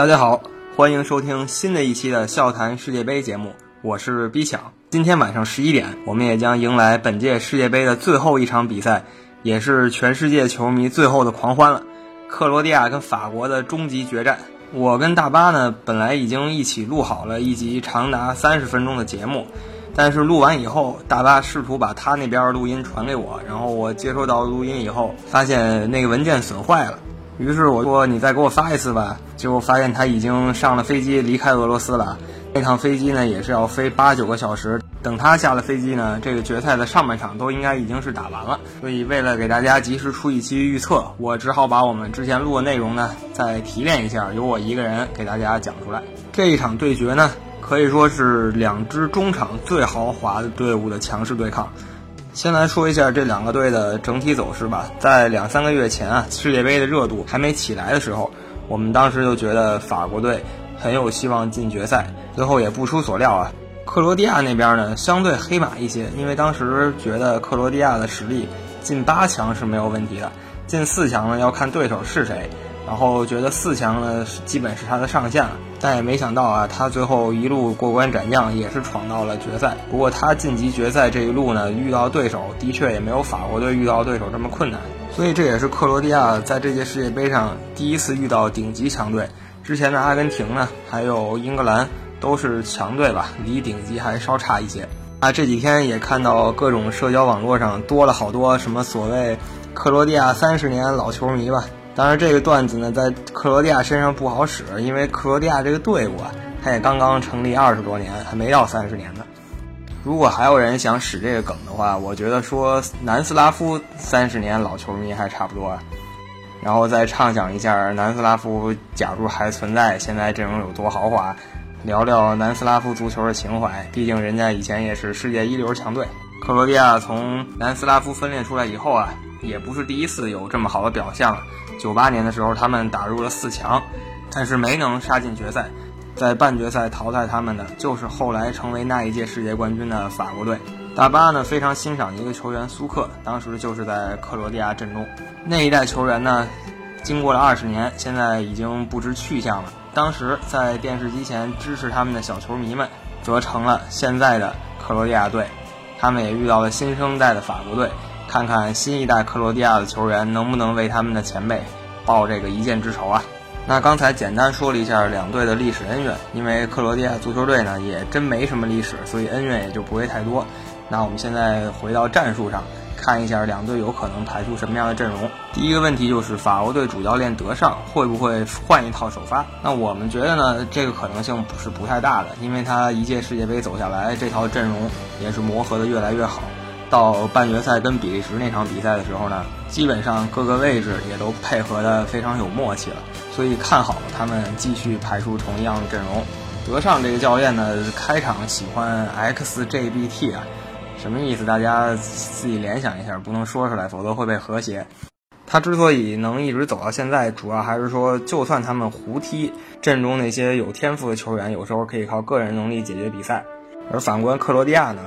大家好，欢迎收听新的一期的笑谈世界杯节目，我是逼抢。今天晚上十一点，我们也将迎来本届世界杯的最后一场比赛，也是全世界球迷最后的狂欢了——克罗地亚跟法国的终极决战。我跟大巴呢，本来已经一起录好了一集长达三十分钟的节目，但是录完以后，大巴试图把他那边录音传给我，然后我接收到录音以后，发现那个文件损坏了。于是我说：“你再给我发一次吧。”结果发现他已经上了飞机离开俄罗斯了。那趟飞机呢，也是要飞八九个小时。等他下了飞机呢，这个决赛的上半场都应该已经是打完了。所以为了给大家及时出一期预测，我只好把我们之前录的内容呢再提炼一下，由我一个人给大家讲出来。这一场对决呢，可以说是两支中场最豪华的队伍的强势对抗。先来说一下这两个队的整体走势吧。在两三个月前啊，世界杯的热度还没起来的时候，我们当时就觉得法国队很有希望进决赛。最后也不出所料啊，克罗地亚那边呢相对黑马一些，因为当时觉得克罗地亚的实力进八强是没有问题的，进四强呢要看对手是谁。然后觉得四强呢，基本是他的上限了，但也没想到啊，他最后一路过关斩将，也是闯到了决赛。不过他晋级决赛这一路呢，遇到对手的确也没有法国队遇到对手这么困难，所以这也是克罗地亚在这届世界杯上第一次遇到顶级强队。之前的阿根廷呢，还有英格兰都是强队吧，离顶级还稍差一些。啊，这几天也看到各种社交网络上多了好多什么所谓克罗地亚三十年老球迷吧。当然，这个段子呢，在克罗地亚身上不好使，因为克罗地亚这个队伍啊，它也刚刚成立二十多年，还没到三十年呢。如果还有人想使这个梗的话，我觉得说南斯拉夫三十年老球迷还差不多，然后再畅想一下南斯拉夫假如还存在，现在阵容有多豪华，聊聊南斯拉夫足球的情怀，毕竟人家以前也是世界一流强队。克罗地亚从南斯拉夫分裂出来以后啊，也不是第一次有这么好的表现了。九八年的时候，他们打入了四强，但是没能杀进决赛，在半决赛淘汰他们的就是后来成为那一届世界冠军的法国队。大巴呢非常欣赏一个球员苏克，当时就是在克罗地亚阵中。那一代球员呢，经过了二十年，现在已经不知去向了。当时在电视机前支持他们的小球迷们，则成了现在的克罗地亚队。他们也遇到了新生代的法国队。看看新一代克罗地亚的球员能不能为他们的前辈报这个一箭之仇啊？那刚才简单说了一下两队的历史恩怨，因为克罗地亚足球队呢也真没什么历史，所以恩怨也就不会太多。那我们现在回到战术上，看一下两队有可能排出什么样的阵容。第一个问题就是法国队主教练德尚会不会换一套首发？那我们觉得呢，这个可能性是不太大的，因为他一届世界杯走下来，这套阵容也是磨合的越来越好。到半决赛跟比利时那场比赛的时候呢，基本上各个位置也都配合的非常有默契了，所以看好他们继续排出同样的阵容。德尚这个教练呢，开场喜欢 XGBT 啊，什么意思？大家自己联想一下，不能说出来，否则会被和谐。他之所以能一直走到现在，主要还是说，就算他们胡踢，阵中那些有天赋的球员，有时候可以靠个人能力解决比赛。而反观克罗地亚呢？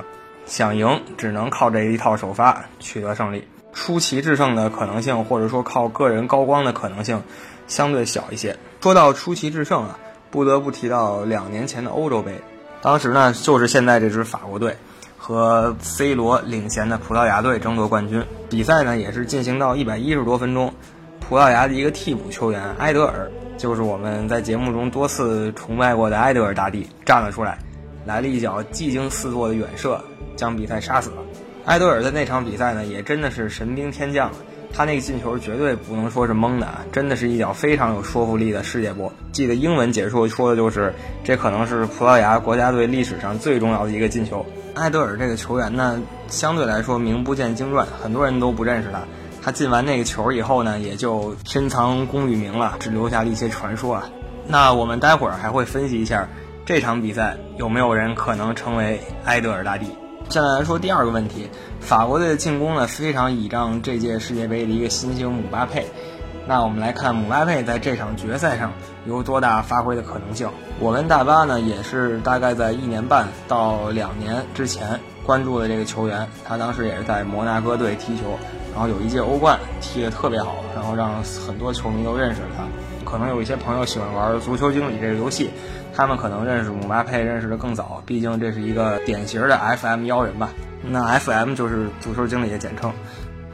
想赢，只能靠这一套首发取得胜利，出奇制胜的可能性，或者说靠个人高光的可能性，相对小一些。说到出奇制胜啊，不得不提到两年前的欧洲杯，当时呢就是现在这支法国队和 C 罗领衔的葡萄牙队争夺冠军。比赛呢也是进行到一百一十多分钟，葡萄牙的一个替补球员埃德尔，就是我们在节目中多次崇拜过的埃德尔大帝站了出来，来了一脚技惊四座的远射。将比赛杀死了。埃德尔在那场比赛呢，也真的是神兵天降。他那个进球绝对不能说是蒙的啊，真的是一脚非常有说服力的世界波。记得英文解说说的就是，这可能是葡萄牙国家队历史上最重要的一个进球。埃德尔这个球员呢，相对来说名不见经传，很多人都不认识他。他进完那个球以后呢，也就深藏功与名了，只留下了一些传说啊。那我们待会儿还会分析一下这场比赛有没有人可能成为埃德尔大帝。现在来说第二个问题，法国队的进攻呢非常倚仗这届世界杯的一个新星姆巴佩。那我们来看姆巴佩在这场决赛上有多大发挥的可能性。我跟大巴呢也是大概在一年半到两年之前关注的这个球员，他当时也是在摩纳哥队踢球，然后有一届欧冠踢得特别好，然后让很多球迷都认识了他。可能有一些朋友喜欢玩足球经理这个游戏，他们可能认识姆巴佩认识的更早，毕竟这是一个典型的 FM 妖人吧。那 FM 就是足球经理的简称。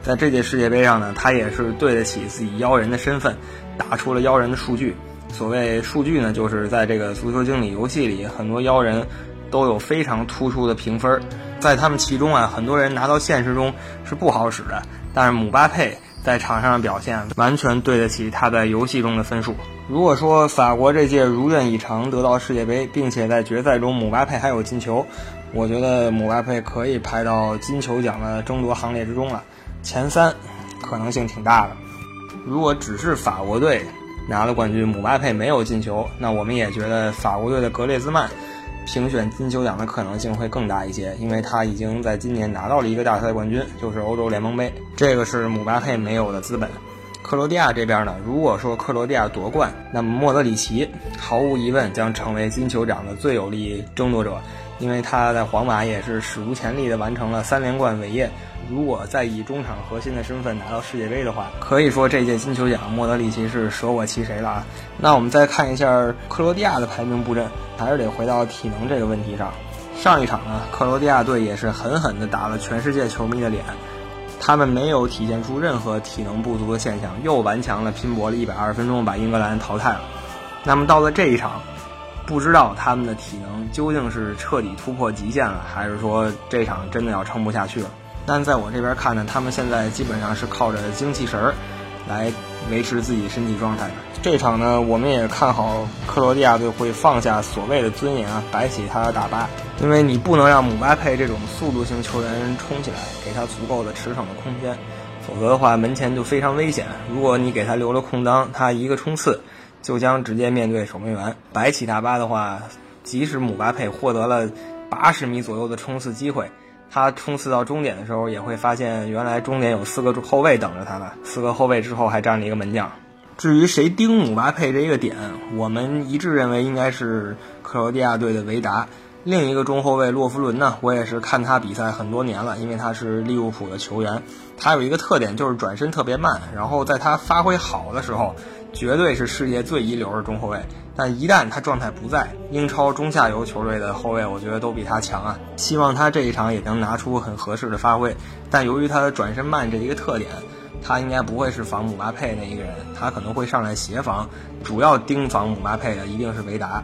在这届世界杯上呢，他也是对得起自己妖人的身份，打出了妖人的数据。所谓数据呢，就是在这个足球经理游戏里，很多妖人都有非常突出的评分。在他们其中啊，很多人拿到现实中是不好使的，但是姆巴佩在场上的表现完全对得起他在游戏中的分数。如果说法国这届如愿以偿得到世界杯，并且在决赛中姆巴佩还有进球，我觉得姆巴佩可以排到金球奖的争夺行列之中了，前三可能性挺大的。如果只是法国队拿了冠军，姆巴佩没有进球，那我们也觉得法国队的格列兹曼。评选金球奖的可能性会更大一些，因为他已经在今年拿到了一个大赛冠军，就是欧洲联盟杯，这个是姆巴佩没有的资本。克罗地亚这边呢，如果说克罗地亚夺冠，那么莫德里奇毫无疑问将成为金球奖的最有力争夺者，因为他在皇马也是史无前例的完成了三连冠伟业。如果再以中场核心的身份拿到世界杯的话，可以说这届金球奖莫德里奇是舍我其谁了啊！那我们再看一下克罗地亚的排名布阵，还是得回到体能这个问题上。上一场呢，克罗地亚队也是狠狠地打了全世界球迷的脸，他们没有体现出任何体能不足的现象，又顽强地拼搏了一百二十分钟，把英格兰淘汰了。那么到了这一场，不知道他们的体能究竟是彻底突破极限了，还是说这场真的要撑不下去了？但在我这边看呢，他们现在基本上是靠着精气神儿来维持自己身体状态的。这场呢，我们也看好克罗地亚队会放下所谓的尊严啊，摆起他的大巴，因为你不能让姆巴佩这种速度型球员冲起来，给他足够的驰骋的空间，否则的话门前就非常危险。如果你给他留了空当，他一个冲刺就将直接面对守门员。摆起大巴的话，即使姆巴佩获得了八十米左右的冲刺机会。他冲刺到终点的时候，也会发现原来终点有四个后卫等着他呢。四个后卫之后还站着一个门将。至于谁盯姆巴佩这个点，我们一致认为应该是克罗地亚队的维达。另一个中后卫洛夫伦呢，我也是看他比赛很多年了，因为他是利物浦的球员。他有一个特点就是转身特别慢，然后在他发挥好的时候，绝对是世界最一流的中后卫。但一旦他状态不在，英超中下游球队的后卫，我觉得都比他强啊。希望他这一场也能拿出很合适的发挥。但由于他的转身慢这一个特点，他应该不会是防姆巴佩那一个人，他可能会上来协防。主要盯防姆巴佩的一定是维达。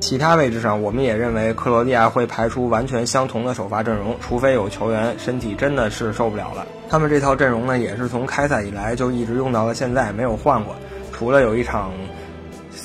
其他位置上，我们也认为克罗地亚会排出完全相同的首发阵容，除非有球员身体真的是受不了了。他们这套阵容呢，也是从开赛以来就一直用到了现在，没有换过，除了有一场。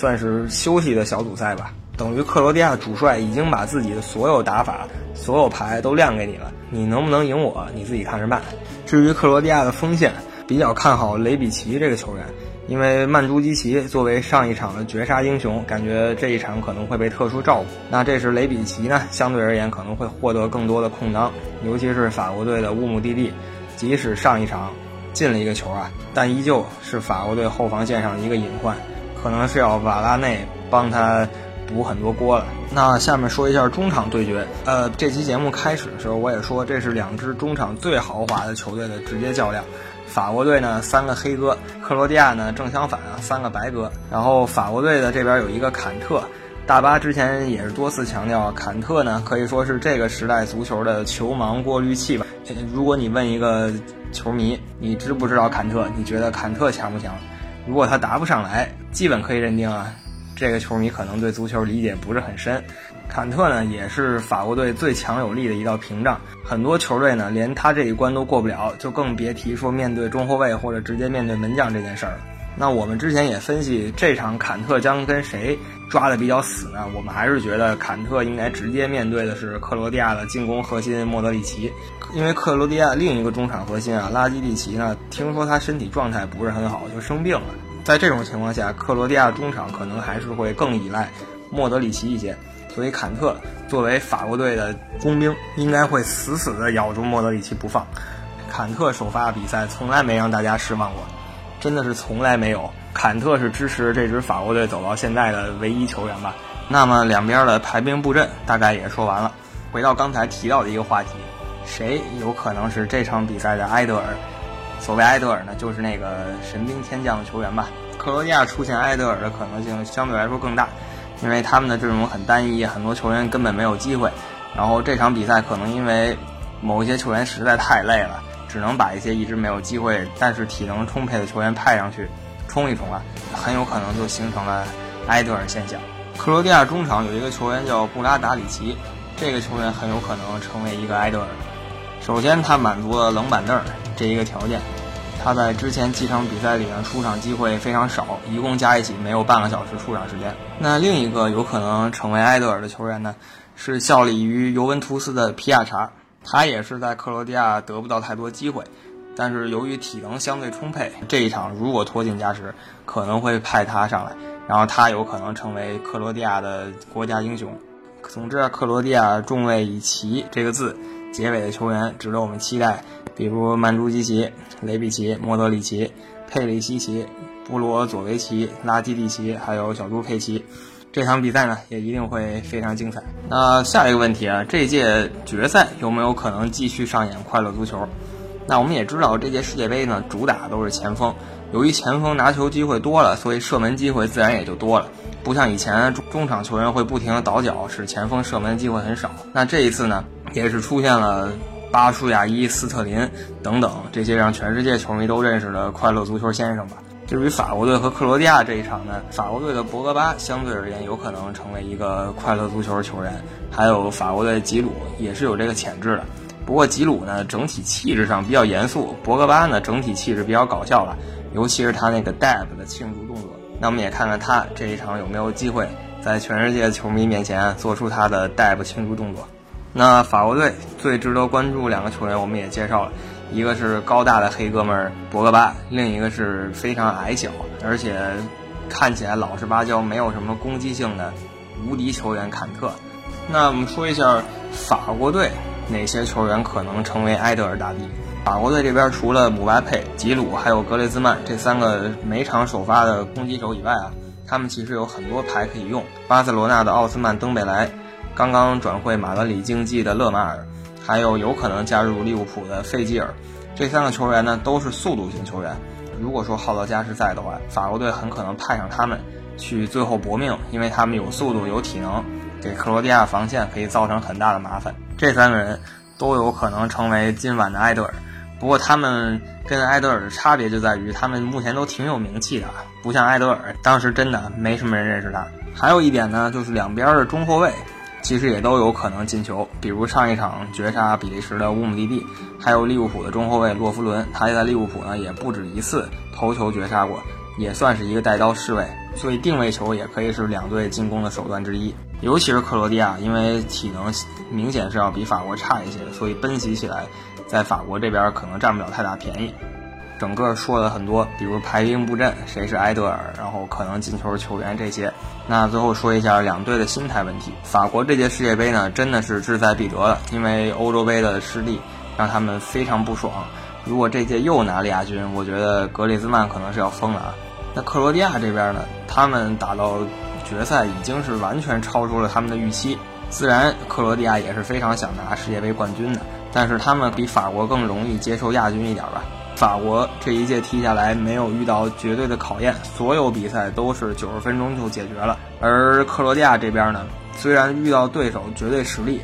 算是休息的小组赛吧，等于克罗地亚主帅已经把自己的所有打法、所有牌都亮给你了，你能不能赢我，你自己看着办。至于克罗地亚的锋线，比较看好雷比奇这个球员，因为曼朱基奇作为上一场的绝杀英雄，感觉这一场可能会被特殊照顾。那这时雷比奇呢，相对而言可能会获得更多的空当，尤其是法国队的乌姆蒂蒂，即使上一场进了一个球啊，但依旧是法国队后防线上的一个隐患。可能是要瓦拉内帮他补很多锅了。那下面说一下中场对决。呃，这期节目开始的时候我也说，这是两支中场最豪华的球队的直接较量。法国队呢三个黑哥，克罗地亚呢正相反啊三个白哥。然后法国队的这边有一个坎特，大巴之前也是多次强调，坎特呢可以说是这个时代足球的球盲过滤器吧。如果你问一个球迷，你知不知道坎特？你觉得坎特强不强？如果他答不上来，基本可以认定啊，这个球迷可能对足球理解不是很深。坎特呢，也是法国队最强有力的一道屏障，很多球队呢连他这一关都过不了，就更别提说面对中后卫或者直接面对门将这件事儿了。那我们之前也分析这场坎特将跟谁抓的比较死呢？我们还是觉得坎特应该直接面对的是克罗地亚的进攻核心莫德里奇，因为克罗地亚另一个中场核心啊拉基蒂奇呢，听说他身体状态不是很好，就生病了。在这种情况下，克罗地亚中场可能还是会更依赖莫德里奇一些，所以坎特作为法国队的工兵，应该会死死地咬住莫德里奇不放。坎特首发比赛从来没让大家失望过。真的是从来没有，坎特是支持这支法国队走到现在的唯一球员吧？那么两边的排兵布阵大概也说完了。回到刚才提到的一个话题，谁有可能是这场比赛的埃德尔？所谓埃德尔呢，就是那个神兵天降的球员吧。克罗地亚出现埃德尔的可能性相对来说更大，因为他们的阵容很单一，很多球员根本没有机会。然后这场比赛可能因为某一些球员实在太累了，只能把一些一直没有机会但是体能充沛的球员派上去冲一冲啊，很有可能就形成了埃德尔现象。克罗地亚中场有一个球员叫布拉达里奇，这个球员很有可能成为一个埃德尔。首先，他满足了冷板凳这一个条件。他在之前几场比赛里呢，出场机会非常少，一共加一起没有半个小时出场时间。那另一个有可能成为埃德尔的球员呢，是效力于尤文图斯的皮亚查。他也是在克罗地亚得不到太多机会，但是由于体能相对充沛，这一场如果拖进加时，可能会派他上来，然后他有可能成为克罗地亚的国家英雄。总之啊，克罗地亚众位以“奇”这个字结尾的球员值得我们期待。比如曼朱基奇、雷比奇、莫德里奇、佩里西奇、布罗佐维奇、拉基蒂奇，还有小猪佩奇，这场比赛呢也一定会非常精彩。那下一个问题啊，这届决赛有没有可能继续上演快乐足球？那我们也知道，这届世界杯呢主打都是前锋，由于前锋拿球机会多了，所以射门机会自然也就多了。不像以前中场球员会不停的倒脚，使前锋射门机会很少。那这一次呢，也是出现了。巴舒亚伊、斯特林等等这些让全世界球迷都认识的快乐足球先生吧。至于法国队和克罗地亚这一场呢，法国队的博格巴相对而言有可能成为一个快乐足球球员，还有法国队吉鲁也是有这个潜质的。不过吉鲁呢，整体气质上比较严肃，博格巴呢，整体气质比较搞笑了，尤其是他那个 dab 的庆祝动作。那我们也看看他这一场有没有机会在全世界球迷面前做出他的 dab 庆祝动作。那法国队最值得关注两个球员，我们也介绍了，一个是高大的黑哥们儿博格巴，另一个是非常矮小，而且看起来老实巴交、没有什么攻击性的无敌球员坎特。那我们说一下法国队哪些球员可能成为埃德尔大帝？法国队这边除了姆巴佩、吉鲁还有格雷兹曼这三个每场首发的攻击手以外啊，他们其实有很多牌可以用。巴塞罗那的奥斯曼登贝莱。刚刚转会马德里竞技的勒马尔，还有有可能加入利物浦的费吉尔，这三个球员呢都是速度型球员。如果说耗到加时赛的话，法国队很可能派上他们去最后搏命，因为他们有速度有体能，给克罗地亚防线可以造成很大的麻烦。这三个人都有可能成为今晚的埃德尔。不过他们跟埃德尔的差别就在于，他们目前都挺有名气的，不像埃德尔当时真的没什么人认识他。还有一点呢，就是两边的中后卫。其实也都有可能进球，比如上一场绝杀比利时的乌姆蒂蒂，还有利物浦的中后卫洛夫伦，他在利物浦呢也不止一次头球绝杀过，也算是一个带刀侍卫，所以定位球也可以是两队进攻的手段之一。尤其是克罗地亚，因为体能明显是要比法国差一些，所以奔袭起来，在法国这边可能占不了太大便宜。整个说了很多，比如排兵布阵，谁是埃德尔，然后可能进球球员这些。那最后说一下两队的心态问题。法国这届世界杯呢，真的是志在必得了，因为欧洲杯的失利让他们非常不爽。如果这届又拿了亚军，我觉得格里兹曼可能是要疯了啊。那克罗地亚这边呢，他们打到决赛已经是完全超出了他们的预期。自然，克罗地亚也是非常想拿世界杯冠军的，但是他们比法国更容易接受亚军一点吧。法国这一届踢下来没有遇到绝对的考验，所有比赛都是九十分钟就解决了。而克罗地亚这边呢，虽然遇到对手绝对实力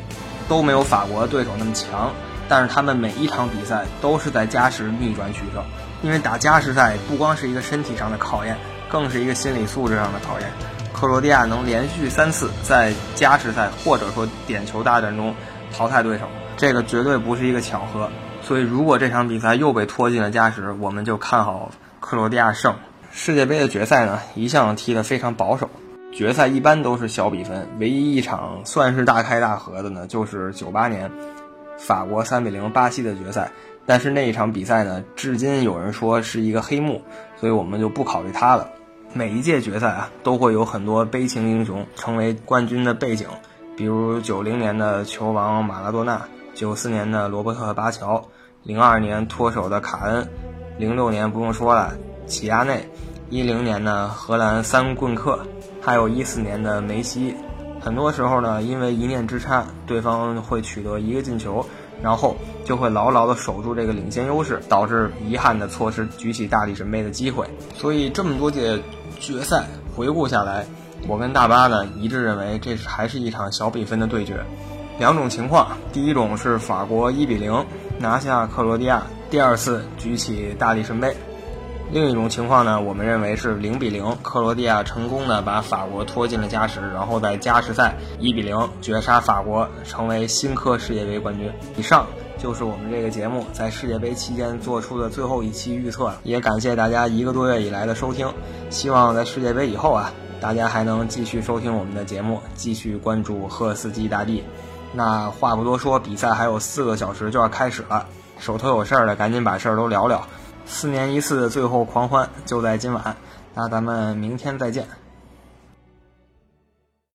都没有法国对手那么强，但是他们每一场比赛都是在加时逆转取胜。因为打加时赛不光是一个身体上的考验，更是一个心理素质上的考验。克罗地亚能连续三次在加时赛或者说点球大战中淘汰对手，这个绝对不是一个巧合。所以，如果这场比赛又被拖进了加时，我们就看好克罗地亚胜。世界杯的决赛呢，一向踢得非常保守，决赛一般都是小比分。唯一一场算是大开大合的呢，就是九八年法国三比零巴西的决赛。但是那一场比赛呢，至今有人说是一个黑幕，所以我们就不考虑它了。每一届决赛啊，都会有很多悲情英雄成为冠军的背景，比如九零年的球王马拉多纳，九四年的罗伯特巴乔。零二年脱手的卡恩，零六年不用说了，齐亚内，一零年的荷兰三棍客，还有一四年的梅西。很多时候呢，因为一念之差，对方会取得一个进球，然后就会牢牢地守住这个领先优势，导致遗憾的错失举起大力神杯的机会。所以这么多届决赛回顾下来，我跟大巴呢一致认为这还是一场小比分的对决。两种情况，第一种是法国一比零拿下克罗地亚，第二次举起大力神杯；另一种情况呢，我们认为是零比零，克罗地亚成功的把法国拖进了加时，然后在加时赛一比零绝杀法国，成为新科世界杯冠军。以上就是我们这个节目在世界杯期间做出的最后一期预测，也感谢大家一个多月以来的收听，希望在世界杯以后啊，大家还能继续收听我们的节目，继续关注赫斯基大帝。那话不多说，比赛还有四个小时就要开始了，手头有事儿的赶紧把事儿都聊聊。四年一次的最后狂欢就在今晚，那咱们明天再见。